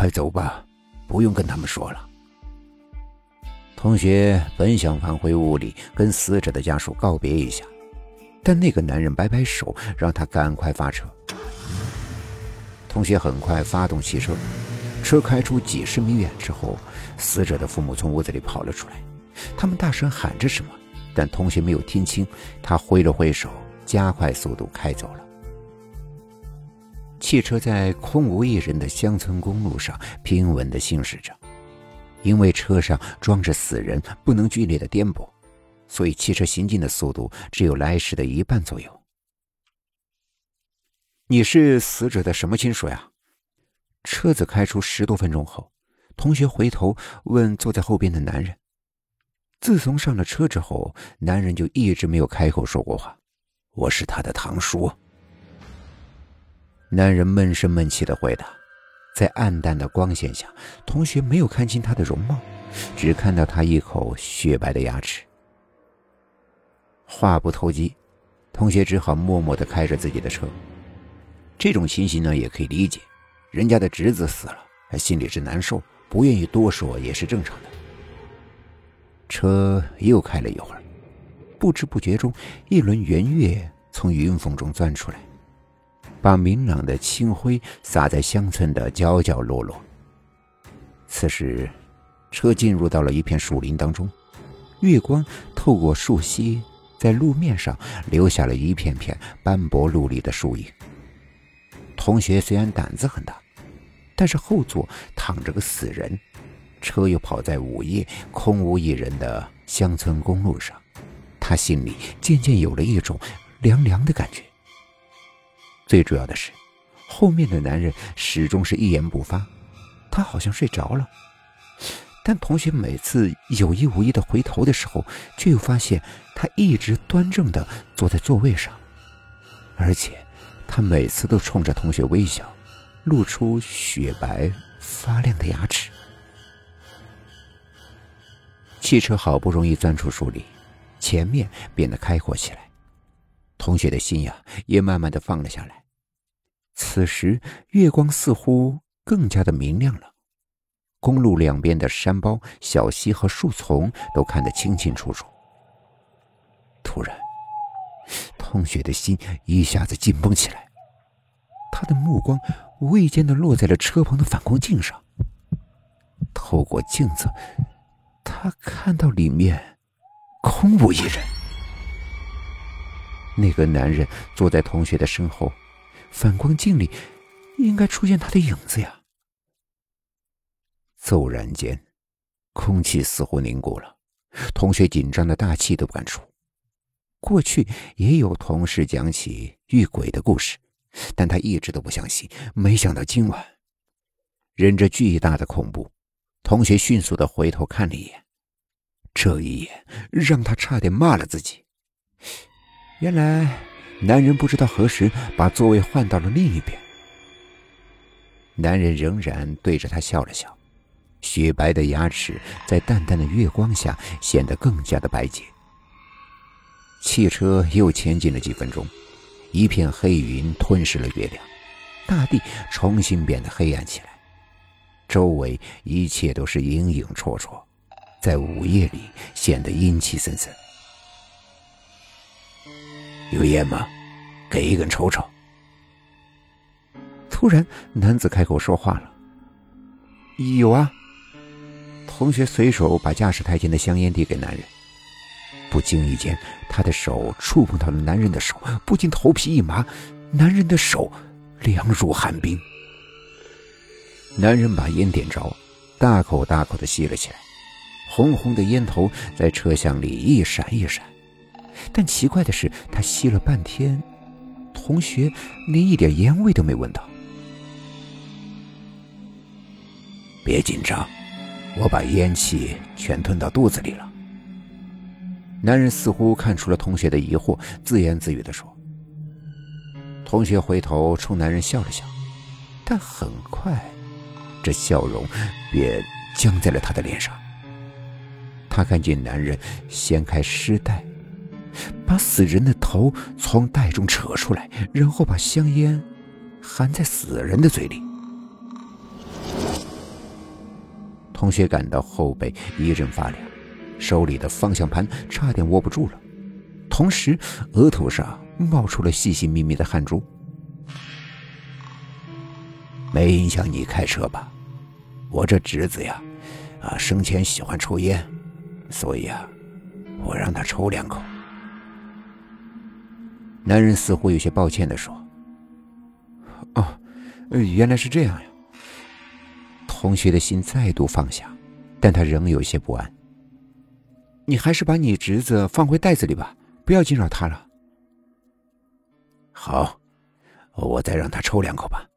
快走吧，不用跟他们说了。同学本想返回屋里跟死者的家属告别一下，但那个男人摆摆手，让他赶快发车。同学很快发动汽车，车开出几十米远之后，死者的父母从屋子里跑了出来，他们大声喊着什么，但同学没有听清，他挥了挥手，加快速度开走了。汽车在空无一人的乡村公路上平稳地行驶着，因为车上装着死人，不能剧烈的颠簸，所以汽车行进的速度只有来时的一半左右。你是死者的什么亲属呀？车子开出十多分钟后，同学回头问坐在后边的男人。自从上了车之后，男人就一直没有开口说过话。我是他的堂叔。男人闷声闷气的回答，在暗淡的光线下，同学没有看清他的容貌，只看到他一口雪白的牙齿。话不投机，同学只好默默的开着自己的车。这种情形呢，也可以理解，人家的侄子死了，他心里是难受，不愿意多说也是正常的。车又开了一会儿，不知不觉中，一轮圆月从云缝中钻出来。把明朗的清辉洒在乡村的角角落落。此时，车进入到了一片树林当中，月光透过树隙，在路面上留下了一片片斑驳陆离的树影。同学虽然胆子很大，但是后座躺着个死人，车又跑在午夜空无一人的乡村公路上，他心里渐渐有了一种凉凉的感觉。最主要的是，后面的男人始终是一言不发，他好像睡着了。但同学每次有意无意的回头的时候，却又发现他一直端正的坐在座位上，而且他每次都冲着同学微笑，露出雪白发亮的牙齿。汽车好不容易钻出树林，前面变得开阔起来，同学的心呀也慢慢的放了下来。此时，月光似乎更加的明亮了，公路两边的山包、小溪和树丛都看得清清楚楚。突然，同学的心一下子紧绷起来，他的目光无意间的落在了车旁的反光镜上。透过镜子，他看到里面空无一人，那个男人坐在同学的身后。反光镜里应该出现他的影子呀！骤然间，空气似乎凝固了，同学紧张的大气都不敢出。过去也有同事讲起遇鬼的故事，但他一直都不相信。没想到今晚，忍着巨大的恐怖，同学迅速的回头看了一眼，这一眼让他差点骂了自己。原来。男人不知道何时把座位换到了另一边。男人仍然对着他笑了笑，雪白的牙齿在淡淡的月光下显得更加的白洁。汽车又前进了几分钟，一片黑云吞噬了月亮，大地重新变得黑暗起来，周围一切都是影影绰绰，在午夜里显得阴气森森。有烟吗？给一根抽抽。突然，男子开口说话了：“有啊。”同学随手把驾驶台前的香烟递给男人，不经意间，他的手触碰到了男人的手，不禁头皮一麻。男人的手凉如寒冰。男人把烟点着，大口大口的吸了起来，红红的烟头在车厢里一闪一闪。但奇怪的是，他吸了半天，同学连一点烟味都没闻到。别紧张，我把烟气全吞到肚子里了。男人似乎看出了同学的疑惑，自言自语的说。同学回头冲男人笑了笑，但很快，这笑容便僵在了他的脸上。他看见男人掀开尸袋。把死人的头从袋中扯出来，然后把香烟含在死人的嘴里。同学感到后背一阵发凉，手里的方向盘差点握不住了，同时额头上冒出了细细密密的汗珠。没影响你开车吧？我这侄子呀，啊，生前喜欢抽烟，所以啊，我让他抽两口。男人似乎有些抱歉地说：“哦，原来是这样呀。”同学的心再度放下，但他仍有些不安。你还是把你侄子放回袋子里吧，不要惊扰他了。好，我再让他抽两口吧。